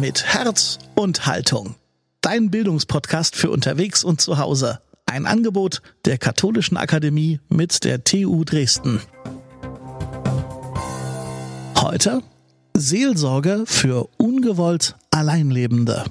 Mit Herz und Haltung. Dein Bildungspodcast für unterwegs und zu Hause. Ein Angebot der Katholischen Akademie mit der TU Dresden. Heute Seelsorge für ungewollt Alleinlebende.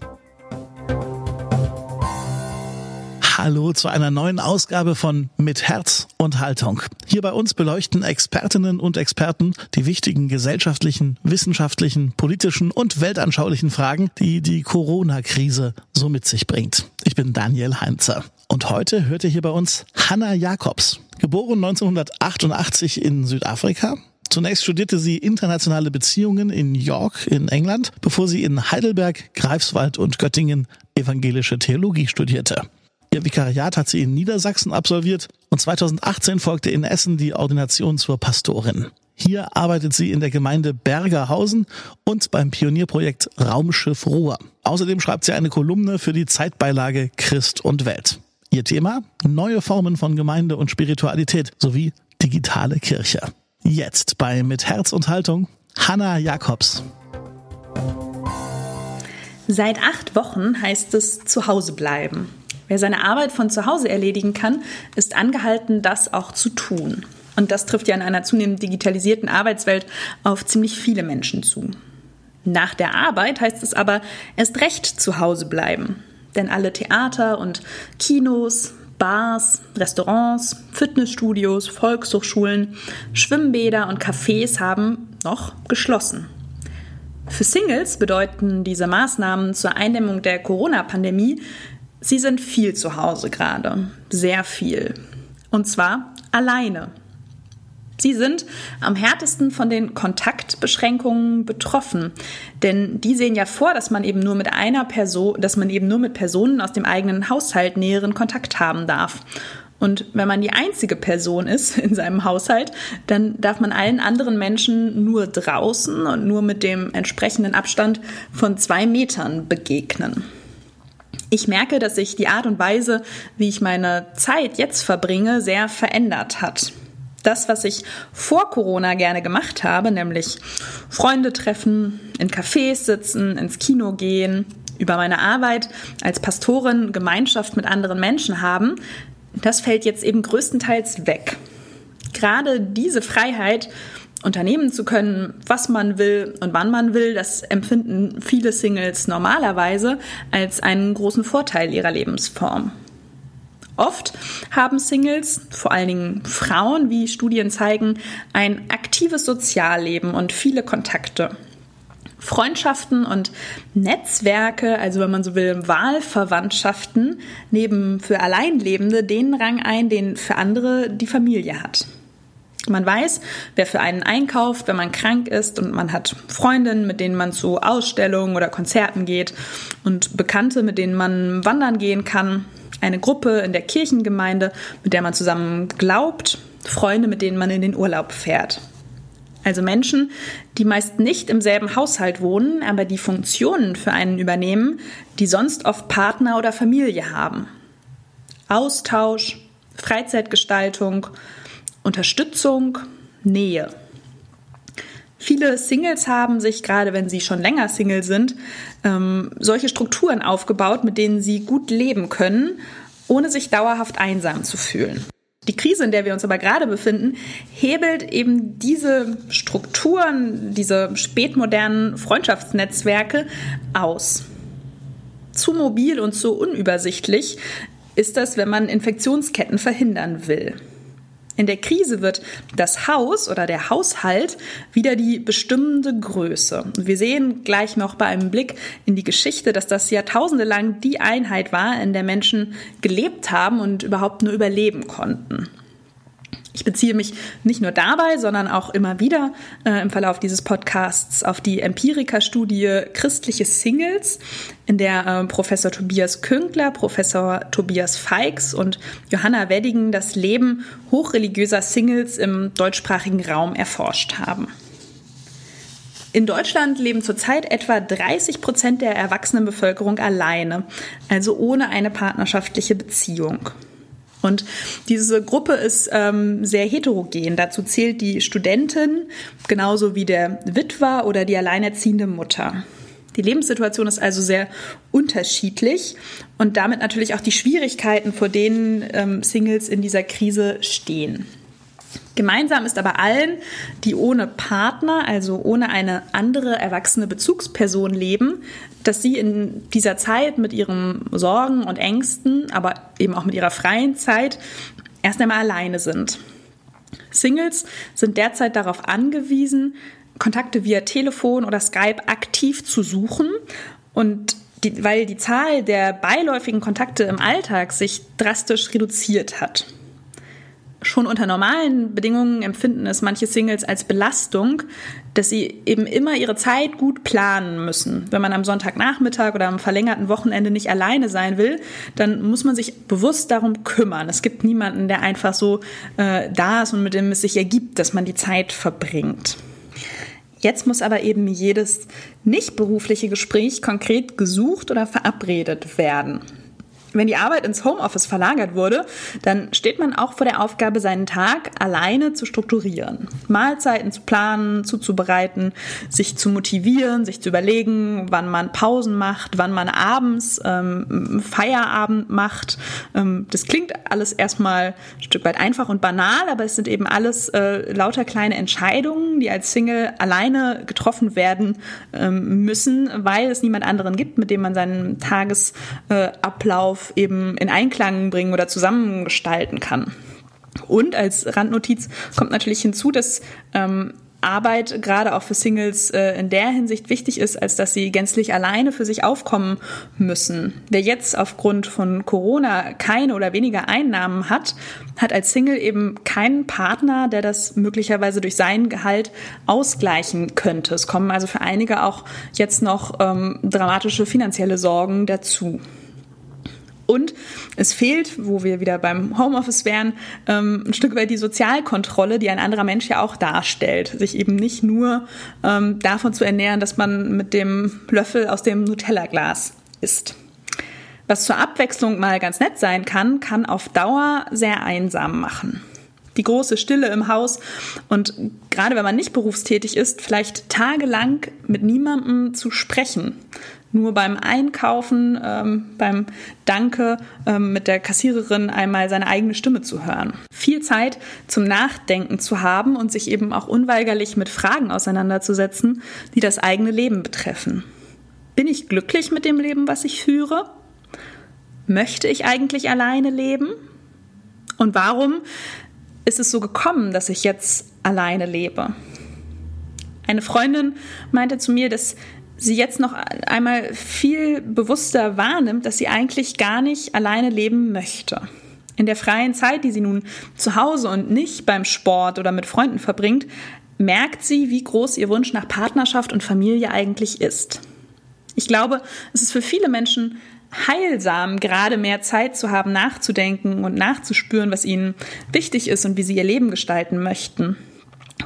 Hallo zu einer neuen Ausgabe von Mit Herz und Haltung. Hier bei uns beleuchten Expertinnen und Experten die wichtigen gesellschaftlichen, wissenschaftlichen, politischen und weltanschaulichen Fragen, die die Corona-Krise so mit sich bringt. Ich bin Daniel Heinzer. Und heute hört ihr hier bei uns Hanna Jacobs, geboren 1988 in Südafrika, Zunächst studierte sie internationale Beziehungen in York in England, bevor sie in Heidelberg, Greifswald und Göttingen evangelische Theologie studierte. Ihr Vikariat hat sie in Niedersachsen absolviert und 2018 folgte in Essen die Ordination zur Pastorin. Hier arbeitet sie in der Gemeinde Bergerhausen und beim Pionierprojekt Raumschiff Ruhr. Außerdem schreibt sie eine Kolumne für die Zeitbeilage Christ und Welt. Ihr Thema? Neue Formen von Gemeinde und Spiritualität sowie digitale Kirche. Jetzt bei Mit Herz und Haltung Hanna Jakobs. Seit acht Wochen heißt es Zuhause bleiben. Wer seine Arbeit von zu Hause erledigen kann, ist angehalten, das auch zu tun. Und das trifft ja in einer zunehmend digitalisierten Arbeitswelt auf ziemlich viele Menschen zu. Nach der Arbeit heißt es aber erst recht zu Hause bleiben. Denn alle Theater und Kinos, Bars, Restaurants, Fitnessstudios, Volkshochschulen, Schwimmbäder und Cafés haben noch geschlossen. Für Singles bedeuten diese Maßnahmen zur Eindämmung der Corona-Pandemie Sie sind viel zu Hause gerade, sehr viel. Und zwar alleine. Sie sind am härtesten von den Kontaktbeschränkungen betroffen, denn die sehen ja vor, dass man eben nur mit einer Person, dass man eben nur mit Personen aus dem eigenen Haushalt näheren Kontakt haben darf. Und wenn man die einzige Person ist in seinem Haushalt, dann darf man allen anderen Menschen nur draußen und nur mit dem entsprechenden Abstand von zwei Metern begegnen ich merke, dass sich die Art und Weise, wie ich meine Zeit jetzt verbringe, sehr verändert hat. Das, was ich vor Corona gerne gemacht habe, nämlich Freunde treffen, in Cafés sitzen, ins Kino gehen, über meine Arbeit als Pastorin Gemeinschaft mit anderen Menschen haben, das fällt jetzt eben größtenteils weg. Gerade diese Freiheit unternehmen zu können, was man will und wann man will, das empfinden viele Singles normalerweise als einen großen Vorteil ihrer Lebensform. Oft haben Singles, vor allen Dingen Frauen, wie Studien zeigen, ein aktives Sozialleben und viele Kontakte. Freundschaften und Netzwerke, also wenn man so will, Wahlverwandtschaften, nehmen für Alleinlebende den Rang ein, den für andere die Familie hat. Man weiß, wer für einen einkauft, wenn man krank ist und man hat Freundinnen, mit denen man zu Ausstellungen oder Konzerten geht und Bekannte, mit denen man wandern gehen kann, eine Gruppe in der Kirchengemeinde, mit der man zusammen glaubt, Freunde, mit denen man in den Urlaub fährt. Also Menschen, die meist nicht im selben Haushalt wohnen, aber die Funktionen für einen übernehmen, die sonst oft Partner oder Familie haben. Austausch, Freizeitgestaltung, Unterstützung, Nähe. Viele Singles haben sich, gerade wenn sie schon länger Single sind, ähm, solche Strukturen aufgebaut, mit denen sie gut leben können, ohne sich dauerhaft einsam zu fühlen. Die Krise, in der wir uns aber gerade befinden, hebelt eben diese Strukturen, diese spätmodernen Freundschaftsnetzwerke aus. Zu mobil und zu unübersichtlich ist das, wenn man Infektionsketten verhindern will. In der Krise wird das Haus oder der Haushalt wieder die bestimmende Größe. Wir sehen gleich noch bei einem Blick in die Geschichte, dass das Jahrtausende lang die Einheit war, in der Menschen gelebt haben und überhaupt nur überleben konnten. Ich beziehe mich nicht nur dabei, sondern auch immer wieder äh, im Verlauf dieses Podcasts auf die Empirika-Studie Christliche Singles, in der äh, Professor Tobias Künkler, Professor Tobias Feix und Johanna Weddigen das Leben hochreligiöser Singles im deutschsprachigen Raum erforscht haben. In Deutschland leben zurzeit etwa 30 Prozent der erwachsenen Bevölkerung alleine, also ohne eine partnerschaftliche Beziehung. Und diese Gruppe ist ähm, sehr heterogen. Dazu zählt die Studentin genauso wie der Witwer oder die alleinerziehende Mutter. Die Lebenssituation ist also sehr unterschiedlich und damit natürlich auch die Schwierigkeiten, vor denen ähm, Singles in dieser Krise stehen. Gemeinsam ist aber allen, die ohne Partner, also ohne eine andere erwachsene Bezugsperson leben, dass sie in dieser Zeit mit ihren Sorgen und Ängsten, aber eben auch mit ihrer freien Zeit erst einmal alleine sind. Singles sind derzeit darauf angewiesen, Kontakte via Telefon oder Skype aktiv zu suchen und die, weil die Zahl der beiläufigen Kontakte im Alltag sich drastisch reduziert hat. Schon unter normalen Bedingungen empfinden es manche Singles als Belastung, dass sie eben immer ihre Zeit gut planen müssen. Wenn man am Sonntagnachmittag oder am verlängerten Wochenende nicht alleine sein will, dann muss man sich bewusst darum kümmern. Es gibt niemanden, der einfach so äh, da ist und mit dem es sich ergibt, dass man die Zeit verbringt. Jetzt muss aber eben jedes nicht berufliche Gespräch konkret gesucht oder verabredet werden. Wenn die Arbeit ins Homeoffice verlagert wurde, dann steht man auch vor der Aufgabe, seinen Tag alleine zu strukturieren. Mahlzeiten zu planen, zuzubereiten, sich zu motivieren, sich zu überlegen, wann man Pausen macht, wann man abends ähm, Feierabend macht. Ähm, das klingt alles erstmal ein Stück weit einfach und banal, aber es sind eben alles äh, lauter kleine Entscheidungen, die als Single alleine getroffen werden ähm, müssen, weil es niemand anderen gibt, mit dem man seinen Tagesablauf eben in Einklang bringen oder zusammengestalten kann. Und als Randnotiz kommt natürlich hinzu, dass ähm, Arbeit gerade auch für Singles äh, in der Hinsicht wichtig ist, als dass sie gänzlich alleine für sich aufkommen müssen. Wer jetzt aufgrund von Corona keine oder weniger Einnahmen hat, hat als Single eben keinen Partner, der das möglicherweise durch sein Gehalt ausgleichen könnte. Es kommen also für einige auch jetzt noch ähm, dramatische finanzielle Sorgen dazu. Und es fehlt, wo wir wieder beim Homeoffice wären, ähm, ein Stück weit die Sozialkontrolle, die ein anderer Mensch ja auch darstellt. Sich eben nicht nur ähm, davon zu ernähren, dass man mit dem Löffel aus dem Nutella-Glas isst. Was zur Abwechslung mal ganz nett sein kann, kann auf Dauer sehr einsam machen. Die große Stille im Haus und gerade wenn man nicht berufstätig ist, vielleicht tagelang mit niemandem zu sprechen nur beim Einkaufen, ähm, beim Danke ähm, mit der Kassiererin einmal seine eigene Stimme zu hören. Viel Zeit zum Nachdenken zu haben und sich eben auch unweigerlich mit Fragen auseinanderzusetzen, die das eigene Leben betreffen. Bin ich glücklich mit dem Leben, was ich führe? Möchte ich eigentlich alleine leben? Und warum ist es so gekommen, dass ich jetzt alleine lebe? Eine Freundin meinte zu mir, dass sie jetzt noch einmal viel bewusster wahrnimmt, dass sie eigentlich gar nicht alleine leben möchte. In der freien Zeit, die sie nun zu Hause und nicht beim Sport oder mit Freunden verbringt, merkt sie, wie groß ihr Wunsch nach Partnerschaft und Familie eigentlich ist. Ich glaube, es ist für viele Menschen heilsam, gerade mehr Zeit zu haben, nachzudenken und nachzuspüren, was ihnen wichtig ist und wie sie ihr Leben gestalten möchten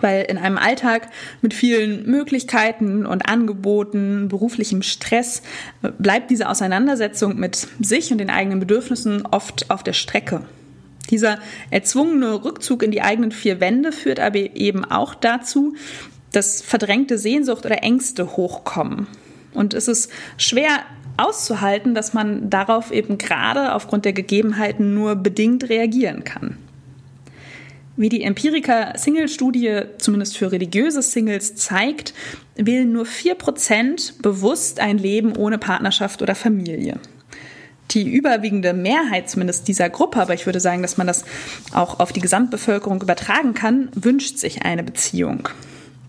weil in einem Alltag mit vielen Möglichkeiten und Angeboten, beruflichem Stress bleibt diese Auseinandersetzung mit sich und den eigenen Bedürfnissen oft auf der Strecke. Dieser erzwungene Rückzug in die eigenen vier Wände führt aber eben auch dazu, dass verdrängte Sehnsucht oder Ängste hochkommen. Und es ist schwer auszuhalten, dass man darauf eben gerade aufgrund der Gegebenheiten nur bedingt reagieren kann. Wie die Empirica-Single-Studie zumindest für religiöse Singles zeigt, wählen nur 4% bewusst ein Leben ohne Partnerschaft oder Familie. Die überwiegende Mehrheit zumindest dieser Gruppe, aber ich würde sagen, dass man das auch auf die Gesamtbevölkerung übertragen kann, wünscht sich eine Beziehung.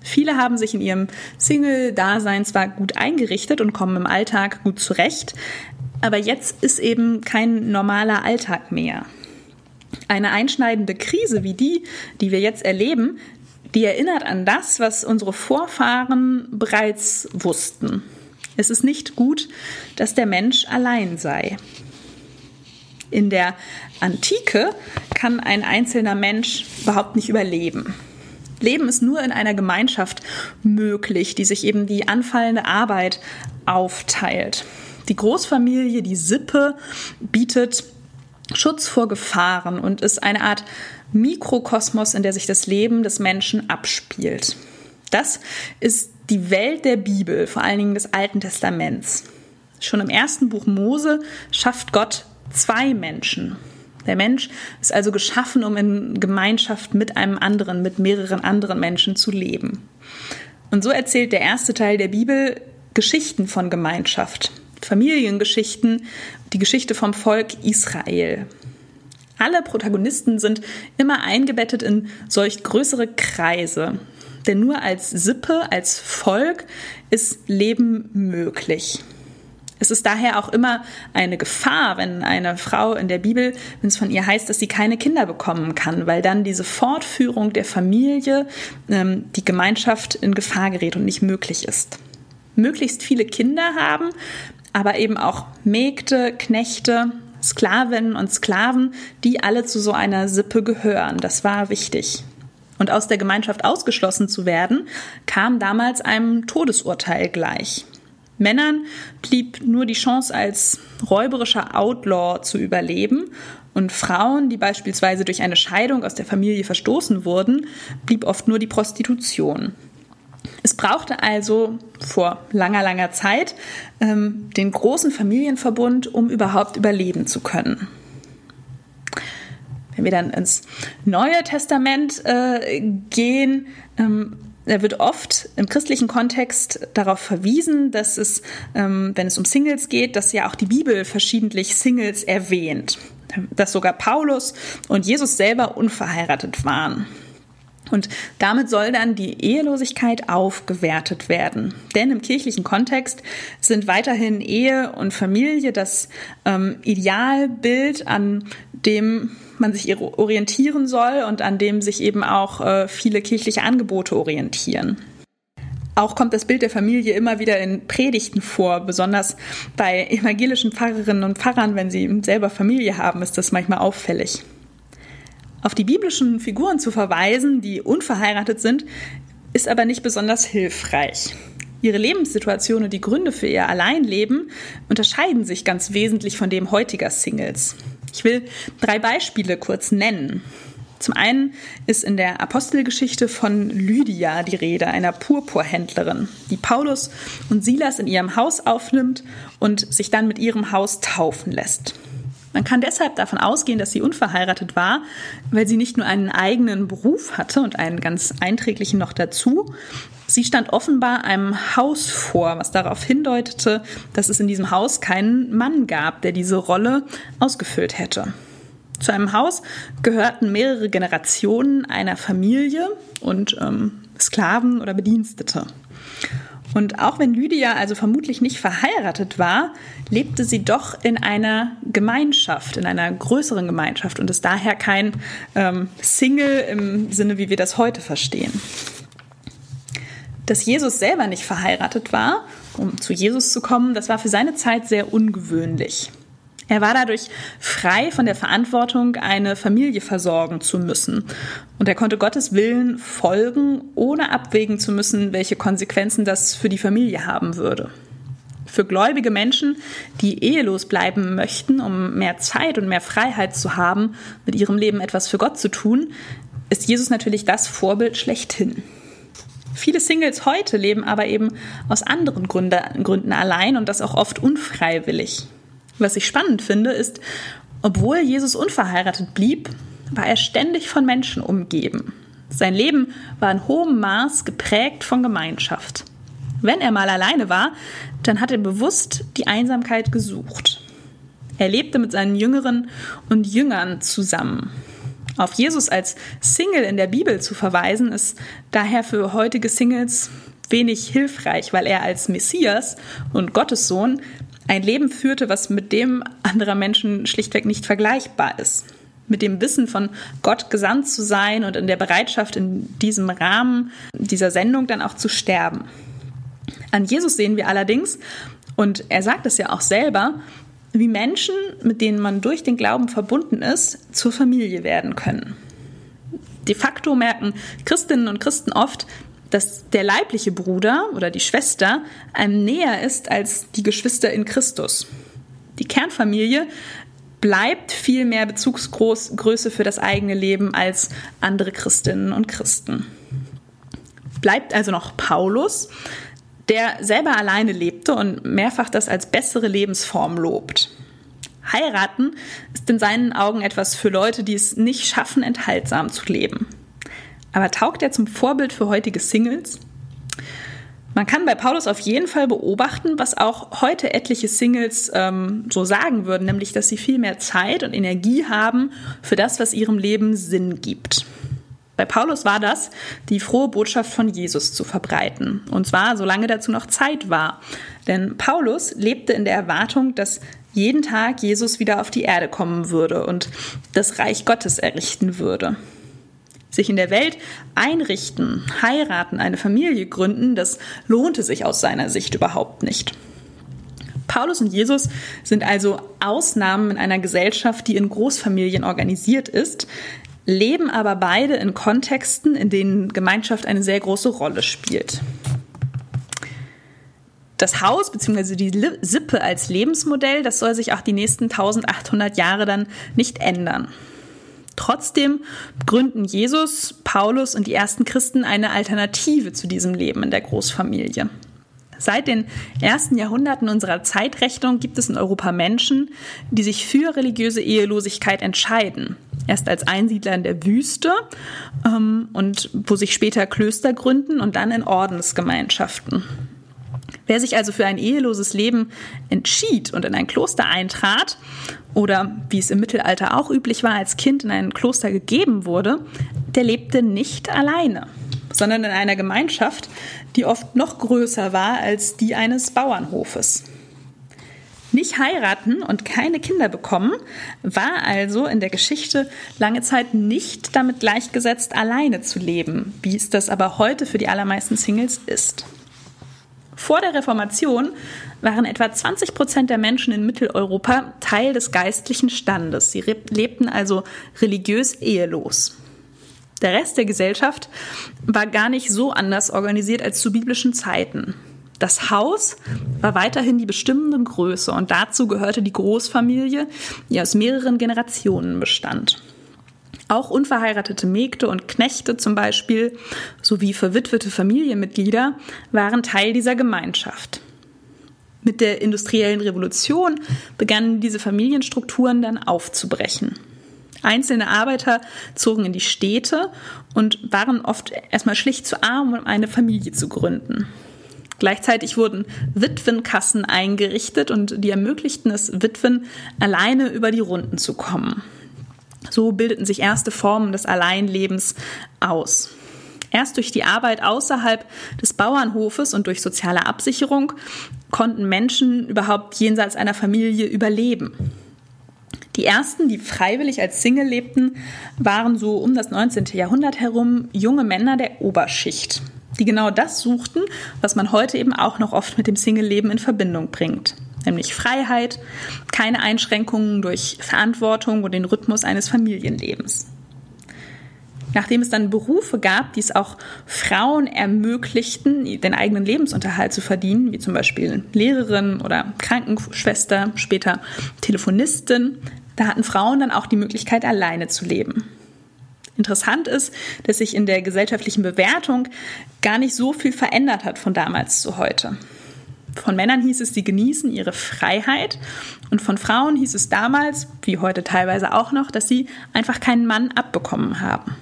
Viele haben sich in ihrem Single-Dasein zwar gut eingerichtet und kommen im Alltag gut zurecht, aber jetzt ist eben kein normaler Alltag mehr. Eine einschneidende Krise wie die, die wir jetzt erleben, die erinnert an das, was unsere Vorfahren bereits wussten. Es ist nicht gut, dass der Mensch allein sei. In der Antike kann ein einzelner Mensch überhaupt nicht überleben. Leben ist nur in einer Gemeinschaft möglich, die sich eben die anfallende Arbeit aufteilt. Die Großfamilie, die Sippe bietet Schutz vor Gefahren und ist eine Art Mikrokosmos, in der sich das Leben des Menschen abspielt. Das ist die Welt der Bibel, vor allen Dingen des Alten Testaments. Schon im ersten Buch Mose schafft Gott zwei Menschen. Der Mensch ist also geschaffen, um in Gemeinschaft mit einem anderen, mit mehreren anderen Menschen zu leben. Und so erzählt der erste Teil der Bibel Geschichten von Gemeinschaft, Familiengeschichten, die Geschichte vom Volk Israel. Alle Protagonisten sind immer eingebettet in solch größere Kreise. Denn nur als Sippe, als Volk ist Leben möglich. Es ist daher auch immer eine Gefahr, wenn eine Frau in der Bibel, wenn es von ihr heißt, dass sie keine Kinder bekommen kann, weil dann diese Fortführung der Familie, ähm, die Gemeinschaft in Gefahr gerät und nicht möglich ist. Möglichst viele Kinder haben, aber eben auch Mägde, Knechte, Sklavinnen und Sklaven, die alle zu so einer Sippe gehören. Das war wichtig. Und aus der Gemeinschaft ausgeschlossen zu werden, kam damals einem Todesurteil gleich. Männern blieb nur die Chance, als räuberischer Outlaw zu überleben. Und Frauen, die beispielsweise durch eine Scheidung aus der Familie verstoßen wurden, blieb oft nur die Prostitution. Es brauchte also vor langer, langer Zeit ähm, den großen Familienverbund, um überhaupt überleben zu können. Wenn wir dann ins Neue Testament äh, gehen, ähm, wird oft im christlichen Kontext darauf verwiesen, dass es, ähm, wenn es um Singles geht, dass ja auch die Bibel verschiedentlich Singles erwähnt. Dass sogar Paulus und Jesus selber unverheiratet waren. Und damit soll dann die Ehelosigkeit aufgewertet werden. Denn im kirchlichen Kontext sind weiterhin Ehe und Familie das ähm, Idealbild, an dem man sich orientieren soll und an dem sich eben auch äh, viele kirchliche Angebote orientieren. Auch kommt das Bild der Familie immer wieder in Predigten vor, besonders bei evangelischen Pfarrerinnen und Pfarrern, wenn sie selber Familie haben, ist das manchmal auffällig. Auf die biblischen Figuren zu verweisen, die unverheiratet sind, ist aber nicht besonders hilfreich. Ihre Lebenssituation und die Gründe für ihr Alleinleben unterscheiden sich ganz wesentlich von dem heutiger Singles. Ich will drei Beispiele kurz nennen. Zum einen ist in der Apostelgeschichte von Lydia die Rede, einer Purpurhändlerin, die Paulus und Silas in ihrem Haus aufnimmt und sich dann mit ihrem Haus taufen lässt. Man kann deshalb davon ausgehen, dass sie unverheiratet war, weil sie nicht nur einen eigenen Beruf hatte und einen ganz einträglichen noch dazu. Sie stand offenbar einem Haus vor, was darauf hindeutete, dass es in diesem Haus keinen Mann gab, der diese Rolle ausgefüllt hätte. Zu einem Haus gehörten mehrere Generationen einer Familie und ähm, Sklaven oder Bedienstete. Und auch wenn Lydia also vermutlich nicht verheiratet war, lebte sie doch in einer Gemeinschaft, in einer größeren Gemeinschaft und ist daher kein ähm, Single im Sinne, wie wir das heute verstehen. Dass Jesus selber nicht verheiratet war, um zu Jesus zu kommen, das war für seine Zeit sehr ungewöhnlich. Er war dadurch frei von der Verantwortung, eine Familie versorgen zu müssen. Und er konnte Gottes Willen folgen, ohne abwägen zu müssen, welche Konsequenzen das für die Familie haben würde. Für gläubige Menschen, die ehelos bleiben möchten, um mehr Zeit und mehr Freiheit zu haben, mit ihrem Leben etwas für Gott zu tun, ist Jesus natürlich das Vorbild schlechthin. Viele Singles heute leben aber eben aus anderen Gründen allein und das auch oft unfreiwillig. Was ich spannend finde, ist, obwohl Jesus unverheiratet blieb, war er ständig von Menschen umgeben. Sein Leben war in hohem Maß geprägt von Gemeinschaft. Wenn er mal alleine war, dann hat er bewusst die Einsamkeit gesucht. Er lebte mit seinen Jüngeren und Jüngern zusammen. Auf Jesus als Single in der Bibel zu verweisen, ist daher für heutige Singles wenig hilfreich, weil er als Messias und Gottessohn ein Leben führte, was mit dem anderer Menschen schlichtweg nicht vergleichbar ist. Mit dem Wissen von Gott gesandt zu sein und in der Bereitschaft, in diesem Rahmen dieser Sendung dann auch zu sterben. An Jesus sehen wir allerdings, und er sagt es ja auch selber, wie Menschen, mit denen man durch den Glauben verbunden ist, zur Familie werden können. De facto merken Christinnen und Christen oft, dass der leibliche Bruder oder die Schwester einem näher ist als die Geschwister in Christus. Die Kernfamilie bleibt viel mehr Bezugsgröße für das eigene Leben als andere Christinnen und Christen. Bleibt also noch Paulus, der selber alleine lebte und mehrfach das als bessere Lebensform lobt. Heiraten ist in seinen Augen etwas für Leute, die es nicht schaffen, enthaltsam zu leben. Aber taugt er zum Vorbild für heutige Singles? Man kann bei Paulus auf jeden Fall beobachten, was auch heute etliche Singles ähm, so sagen würden, nämlich, dass sie viel mehr Zeit und Energie haben für das, was ihrem Leben Sinn gibt. Bei Paulus war das, die frohe Botschaft von Jesus zu verbreiten. Und zwar, solange dazu noch Zeit war. Denn Paulus lebte in der Erwartung, dass jeden Tag Jesus wieder auf die Erde kommen würde und das Reich Gottes errichten würde. Sich in der Welt einrichten, heiraten, eine Familie gründen, das lohnte sich aus seiner Sicht überhaupt nicht. Paulus und Jesus sind also Ausnahmen in einer Gesellschaft, die in Großfamilien organisiert ist, leben aber beide in Kontexten, in denen Gemeinschaft eine sehr große Rolle spielt. Das Haus bzw. die Sippe als Lebensmodell, das soll sich auch die nächsten 1800 Jahre dann nicht ändern. Trotzdem gründen Jesus, Paulus und die ersten Christen eine Alternative zu diesem Leben in der Großfamilie. Seit den ersten Jahrhunderten unserer Zeitrechnung gibt es in Europa Menschen, die sich für religiöse Ehelosigkeit entscheiden. Erst als Einsiedler in der Wüste ähm, und wo sich später Klöster gründen und dann in Ordensgemeinschaften. Wer sich also für ein eheloses Leben entschied und in ein Kloster eintrat oder wie es im Mittelalter auch üblich war, als Kind in ein Kloster gegeben wurde, der lebte nicht alleine sondern in einer Gemeinschaft, die oft noch größer war als die eines Bauernhofes. Nicht heiraten und keine Kinder bekommen war also in der Geschichte lange Zeit nicht damit gleichgesetzt, alleine zu leben, wie es das aber heute für die allermeisten Singles ist. Vor der Reformation waren etwa 20 Prozent der Menschen in Mitteleuropa Teil des geistlichen Standes. Sie lebten also religiös ehelos. Der Rest der Gesellschaft war gar nicht so anders organisiert als zu biblischen Zeiten. Das Haus war weiterhin die bestimmende Größe und dazu gehörte die Großfamilie, die aus mehreren Generationen bestand. Auch unverheiratete Mägde und Knechte zum Beispiel sowie verwitwete Familienmitglieder waren Teil dieser Gemeinschaft. Mit der industriellen Revolution begannen diese Familienstrukturen dann aufzubrechen. Einzelne Arbeiter zogen in die Städte und waren oft erstmal schlicht zu arm, um eine Familie zu gründen. Gleichzeitig wurden Witwenkassen eingerichtet und die ermöglichten es Witwen, alleine über die Runden zu kommen. So bildeten sich erste Formen des Alleinlebens aus. Erst durch die Arbeit außerhalb des Bauernhofes und durch soziale Absicherung konnten Menschen überhaupt jenseits einer Familie überleben. Die ersten, die freiwillig als Single lebten, waren so um das 19. Jahrhundert herum junge Männer der Oberschicht, die genau das suchten, was man heute eben auch noch oft mit dem Single-Leben in Verbindung bringt. Nämlich Freiheit, keine Einschränkungen durch Verantwortung und den Rhythmus eines Familienlebens. Nachdem es dann Berufe gab, die es auch Frauen ermöglichten, den eigenen Lebensunterhalt zu verdienen, wie zum Beispiel Lehrerin oder Krankenschwester, später Telefonistin, da hatten Frauen dann auch die Möglichkeit, alleine zu leben. Interessant ist, dass sich in der gesellschaftlichen Bewertung gar nicht so viel verändert hat von damals zu heute. Von Männern hieß es, sie genießen ihre Freiheit und von Frauen hieß es damals, wie heute teilweise auch noch, dass sie einfach keinen Mann abbekommen haben.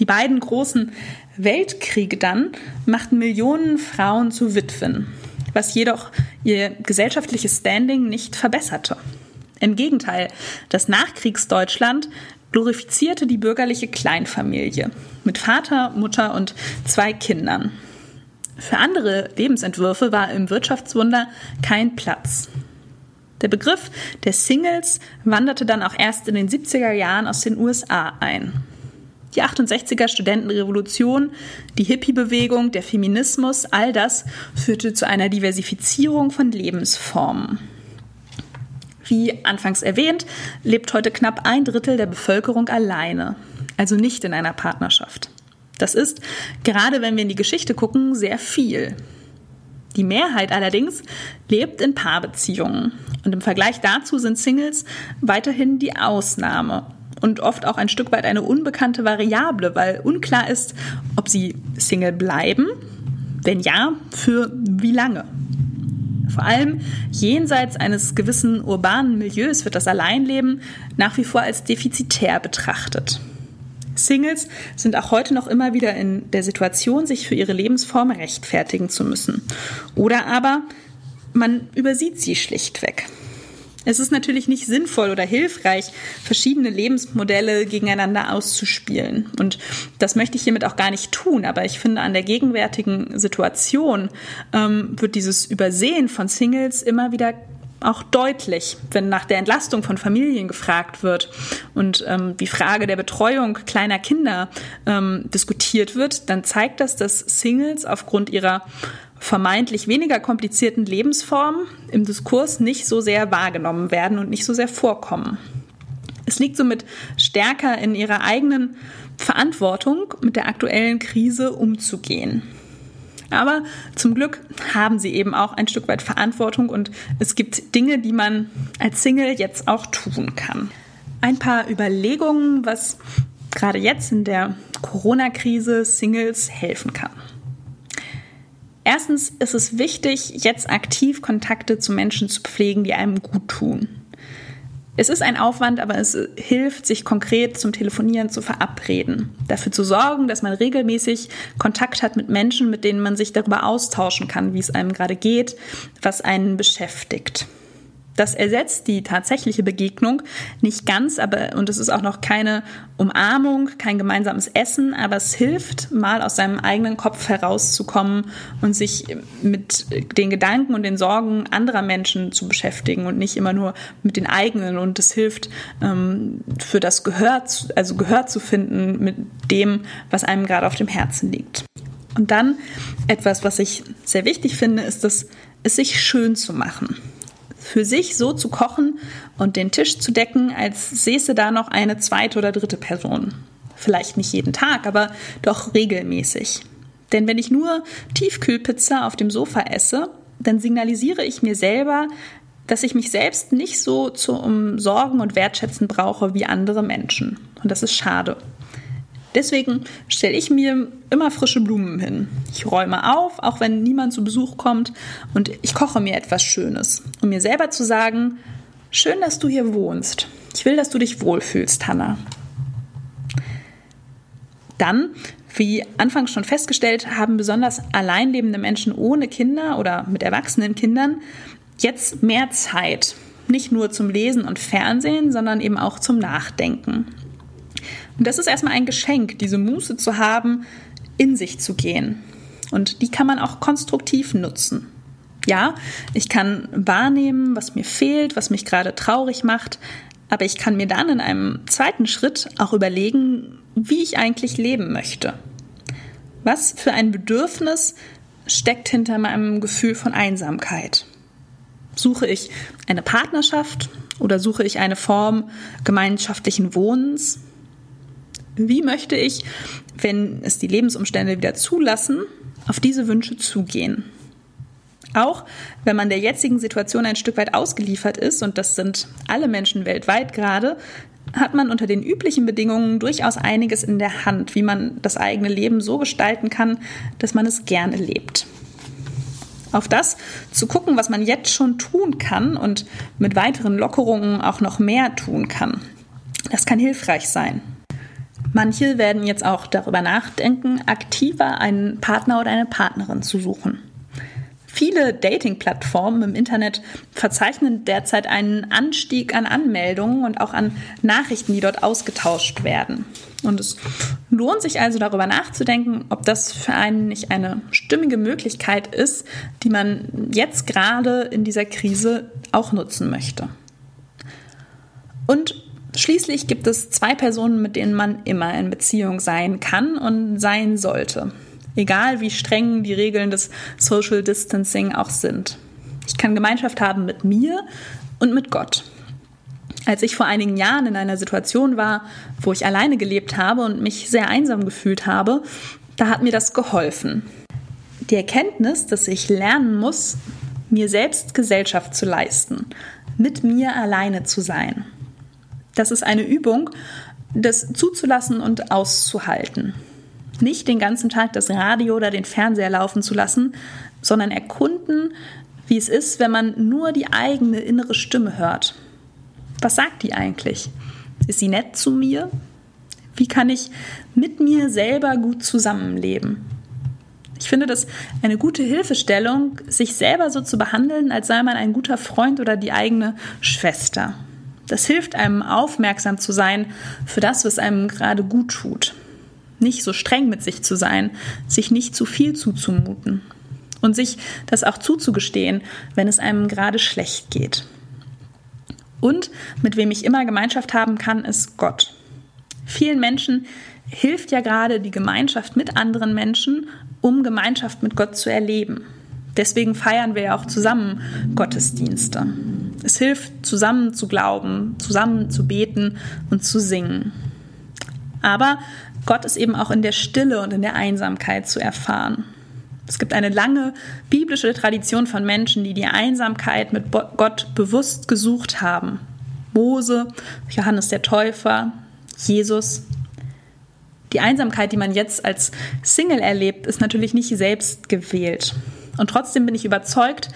Die beiden großen Weltkriege dann machten Millionen Frauen zu Witwen, was jedoch ihr gesellschaftliches Standing nicht verbesserte. Im Gegenteil, das Nachkriegsdeutschland glorifizierte die bürgerliche Kleinfamilie mit Vater, Mutter und zwei Kindern. Für andere Lebensentwürfe war im Wirtschaftswunder kein Platz. Der Begriff der Singles wanderte dann auch erst in den 70er Jahren aus den USA ein. Die 68er Studentenrevolution, die Hippie-Bewegung, der Feminismus, all das führte zu einer Diversifizierung von Lebensformen. Wie anfangs erwähnt, lebt heute knapp ein Drittel der Bevölkerung alleine, also nicht in einer Partnerschaft. Das ist, gerade wenn wir in die Geschichte gucken, sehr viel. Die Mehrheit allerdings lebt in Paarbeziehungen und im Vergleich dazu sind Singles weiterhin die Ausnahme und oft auch ein Stück weit eine unbekannte Variable, weil unklar ist, ob sie Single bleiben, wenn ja, für wie lange. Vor allem jenseits eines gewissen urbanen Milieus wird das Alleinleben nach wie vor als defizitär betrachtet. Singles sind auch heute noch immer wieder in der Situation, sich für ihre Lebensform rechtfertigen zu müssen. Oder aber man übersieht sie schlichtweg. Es ist natürlich nicht sinnvoll oder hilfreich, verschiedene Lebensmodelle gegeneinander auszuspielen. Und das möchte ich hiermit auch gar nicht tun. Aber ich finde, an der gegenwärtigen Situation ähm, wird dieses Übersehen von Singles immer wieder auch deutlich, wenn nach der Entlastung von Familien gefragt wird und ähm, die Frage der Betreuung kleiner Kinder ähm, diskutiert wird, dann zeigt das, dass Singles aufgrund ihrer vermeintlich weniger komplizierten Lebensformen im Diskurs nicht so sehr wahrgenommen werden und nicht so sehr vorkommen. Es liegt somit stärker in ihrer eigenen Verantwortung, mit der aktuellen Krise umzugehen. Aber zum Glück haben sie eben auch ein Stück weit Verantwortung und es gibt Dinge, die man als Single jetzt auch tun kann. Ein paar Überlegungen, was gerade jetzt in der Corona-Krise Singles helfen kann. Erstens ist es wichtig, jetzt aktiv Kontakte zu Menschen zu pflegen, die einem gut tun. Es ist ein Aufwand, aber es hilft, sich konkret zum Telefonieren zu verabreden. Dafür zu sorgen, dass man regelmäßig Kontakt hat mit Menschen, mit denen man sich darüber austauschen kann, wie es einem gerade geht, was einen beschäftigt. Das ersetzt die tatsächliche Begegnung nicht ganz, aber und es ist auch noch keine Umarmung, kein gemeinsames Essen, aber es hilft, mal aus seinem eigenen Kopf herauszukommen und sich mit den Gedanken und den Sorgen anderer Menschen zu beschäftigen und nicht immer nur mit den eigenen. Und es hilft, ähm, für das Gehör, also Gehör zu finden mit dem, was einem gerade auf dem Herzen liegt. Und dann etwas, was ich sehr wichtig finde, ist es, es sich schön zu machen für sich so zu kochen und den Tisch zu decken, als säße da noch eine zweite oder dritte Person. Vielleicht nicht jeden Tag, aber doch regelmäßig. Denn wenn ich nur Tiefkühlpizza auf dem Sofa esse, dann signalisiere ich mir selber, dass ich mich selbst nicht so zu umsorgen und wertschätzen brauche wie andere Menschen. Und das ist schade. Deswegen stelle ich mir immer frische Blumen hin. Ich räume auf, auch wenn niemand zu Besuch kommt, und ich koche mir etwas Schönes, um mir selber zu sagen, schön, dass du hier wohnst. Ich will, dass du dich wohlfühlst, Hanna. Dann, wie anfangs schon festgestellt, haben besonders alleinlebende Menschen ohne Kinder oder mit erwachsenen Kindern jetzt mehr Zeit. Nicht nur zum Lesen und Fernsehen, sondern eben auch zum Nachdenken. Und das ist erstmal ein Geschenk, diese Muße zu haben, in sich zu gehen. Und die kann man auch konstruktiv nutzen. Ja, ich kann wahrnehmen, was mir fehlt, was mich gerade traurig macht, aber ich kann mir dann in einem zweiten Schritt auch überlegen, wie ich eigentlich leben möchte. Was für ein Bedürfnis steckt hinter meinem Gefühl von Einsamkeit? Suche ich eine Partnerschaft oder suche ich eine Form gemeinschaftlichen Wohnens? Wie möchte ich, wenn es die Lebensumstände wieder zulassen, auf diese Wünsche zugehen? Auch wenn man der jetzigen Situation ein Stück weit ausgeliefert ist, und das sind alle Menschen weltweit gerade, hat man unter den üblichen Bedingungen durchaus einiges in der Hand, wie man das eigene Leben so gestalten kann, dass man es gerne lebt. Auf das zu gucken, was man jetzt schon tun kann und mit weiteren Lockerungen auch noch mehr tun kann, das kann hilfreich sein. Manche werden jetzt auch darüber nachdenken, aktiver einen Partner oder eine Partnerin zu suchen. Viele Dating-Plattformen im Internet verzeichnen derzeit einen Anstieg an Anmeldungen und auch an Nachrichten, die dort ausgetauscht werden. Und es lohnt sich also darüber nachzudenken, ob das für einen nicht eine stimmige Möglichkeit ist, die man jetzt gerade in dieser Krise auch nutzen möchte. Und Schließlich gibt es zwei Personen, mit denen man immer in Beziehung sein kann und sein sollte. Egal wie streng die Regeln des Social Distancing auch sind. Ich kann Gemeinschaft haben mit mir und mit Gott. Als ich vor einigen Jahren in einer Situation war, wo ich alleine gelebt habe und mich sehr einsam gefühlt habe, da hat mir das geholfen. Die Erkenntnis, dass ich lernen muss, mir selbst Gesellschaft zu leisten, mit mir alleine zu sein. Das ist eine Übung, das zuzulassen und auszuhalten. Nicht den ganzen Tag das Radio oder den Fernseher laufen zu lassen, sondern erkunden, wie es ist, wenn man nur die eigene innere Stimme hört. Was sagt die eigentlich? Ist sie nett zu mir? Wie kann ich mit mir selber gut zusammenleben? Ich finde das eine gute Hilfestellung, sich selber so zu behandeln, als sei man ein guter Freund oder die eigene Schwester. Das hilft einem aufmerksam zu sein für das, was einem gerade gut tut. Nicht so streng mit sich zu sein, sich nicht zu viel zuzumuten und sich das auch zuzugestehen, wenn es einem gerade schlecht geht. Und mit wem ich immer Gemeinschaft haben kann, ist Gott. Vielen Menschen hilft ja gerade die Gemeinschaft mit anderen Menschen, um Gemeinschaft mit Gott zu erleben. Deswegen feiern wir ja auch zusammen Gottesdienste. Es hilft, zusammen zu glauben, zusammen zu beten und zu singen. Aber Gott ist eben auch in der Stille und in der Einsamkeit zu erfahren. Es gibt eine lange biblische Tradition von Menschen, die die Einsamkeit mit Gott bewusst gesucht haben. Mose, Johannes der Täufer, Jesus. Die Einsamkeit, die man jetzt als Single erlebt, ist natürlich nicht selbst gewählt. Und trotzdem bin ich überzeugt,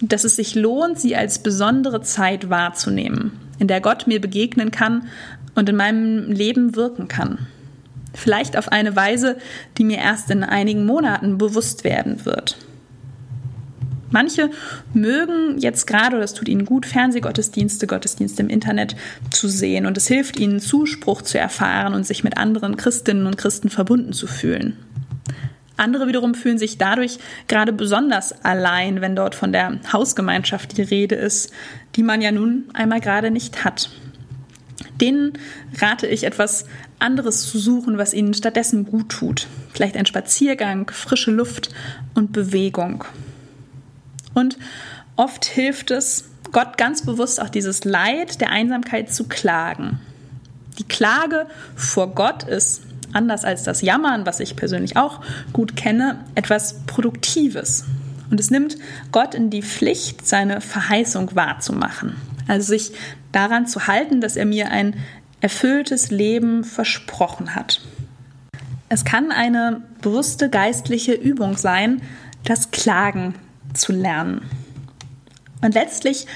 dass es sich lohnt, sie als besondere Zeit wahrzunehmen, in der Gott mir begegnen kann und in meinem Leben wirken kann. Vielleicht auf eine Weise, die mir erst in einigen Monaten bewusst werden wird. Manche mögen jetzt gerade, oder es tut ihnen gut, Fernsehgottesdienste, Gottesdienste im Internet zu sehen und es hilft ihnen, Zuspruch zu erfahren und sich mit anderen Christinnen und Christen verbunden zu fühlen. Andere wiederum fühlen sich dadurch gerade besonders allein, wenn dort von der Hausgemeinschaft die Rede ist, die man ja nun einmal gerade nicht hat. Denen rate ich etwas anderes zu suchen, was ihnen stattdessen gut tut. Vielleicht ein Spaziergang, frische Luft und Bewegung. Und oft hilft es, Gott ganz bewusst auch dieses Leid der Einsamkeit zu klagen. Die Klage vor Gott ist anders als das Jammern, was ich persönlich auch gut kenne, etwas Produktives. Und es nimmt Gott in die Pflicht, seine Verheißung wahrzumachen. Also sich daran zu halten, dass er mir ein erfülltes Leben versprochen hat. Es kann eine bewusste geistliche Übung sein, das Klagen zu lernen. Und letztlich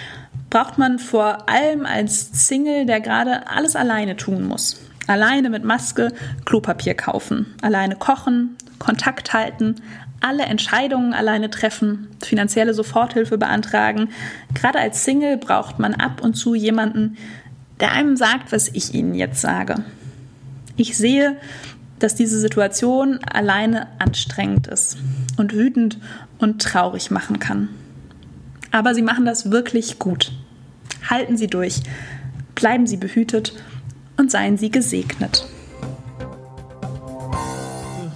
braucht man vor allem als Single, der gerade alles alleine tun muss. Alleine mit Maske Klopapier kaufen, alleine kochen, Kontakt halten, alle Entscheidungen alleine treffen, finanzielle Soforthilfe beantragen. Gerade als Single braucht man ab und zu jemanden, der einem sagt, was ich Ihnen jetzt sage. Ich sehe, dass diese Situation alleine anstrengend ist und wütend und traurig machen kann. Aber Sie machen das wirklich gut. Halten Sie durch, bleiben Sie behütet und seien Sie gesegnet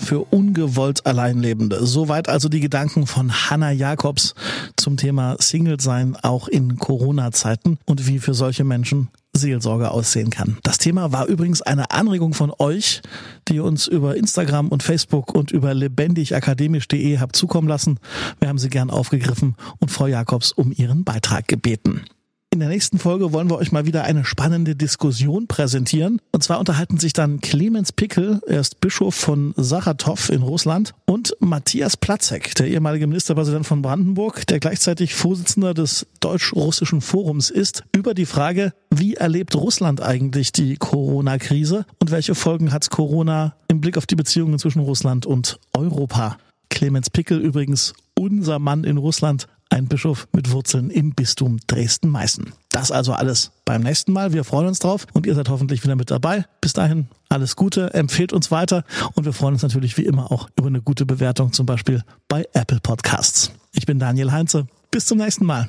für ungewollt Alleinlebende. Soweit also die Gedanken von Hanna Jakobs zum Thema Single sein, auch in Corona-Zeiten und wie für solche Menschen Seelsorge aussehen kann. Das Thema war übrigens eine Anregung von euch, die uns über Instagram und Facebook und über lebendigakademisch.de habt zukommen lassen. Wir haben sie gern aufgegriffen und Frau Jakobs um ihren Beitrag gebeten. In der nächsten Folge wollen wir euch mal wieder eine spannende Diskussion präsentieren. Und zwar unterhalten sich dann Clemens Pickel, er ist Bischof von Saratow in Russland, und Matthias Platzek, der ehemalige Ministerpräsident von Brandenburg, der gleichzeitig Vorsitzender des Deutsch-Russischen Forums ist, über die Frage, wie erlebt Russland eigentlich die Corona-Krise und welche Folgen hat Corona im Blick auf die Beziehungen zwischen Russland und Europa. Clemens Pickel übrigens unser Mann in Russland, ein Bischof mit Wurzeln im Bistum Dresden-Meißen. Das also alles beim nächsten Mal. Wir freuen uns drauf und ihr seid hoffentlich wieder mit dabei. Bis dahin alles Gute, empfehlt uns weiter und wir freuen uns natürlich wie immer auch über eine gute Bewertung, zum Beispiel bei Apple Podcasts. Ich bin Daniel Heinze. Bis zum nächsten Mal.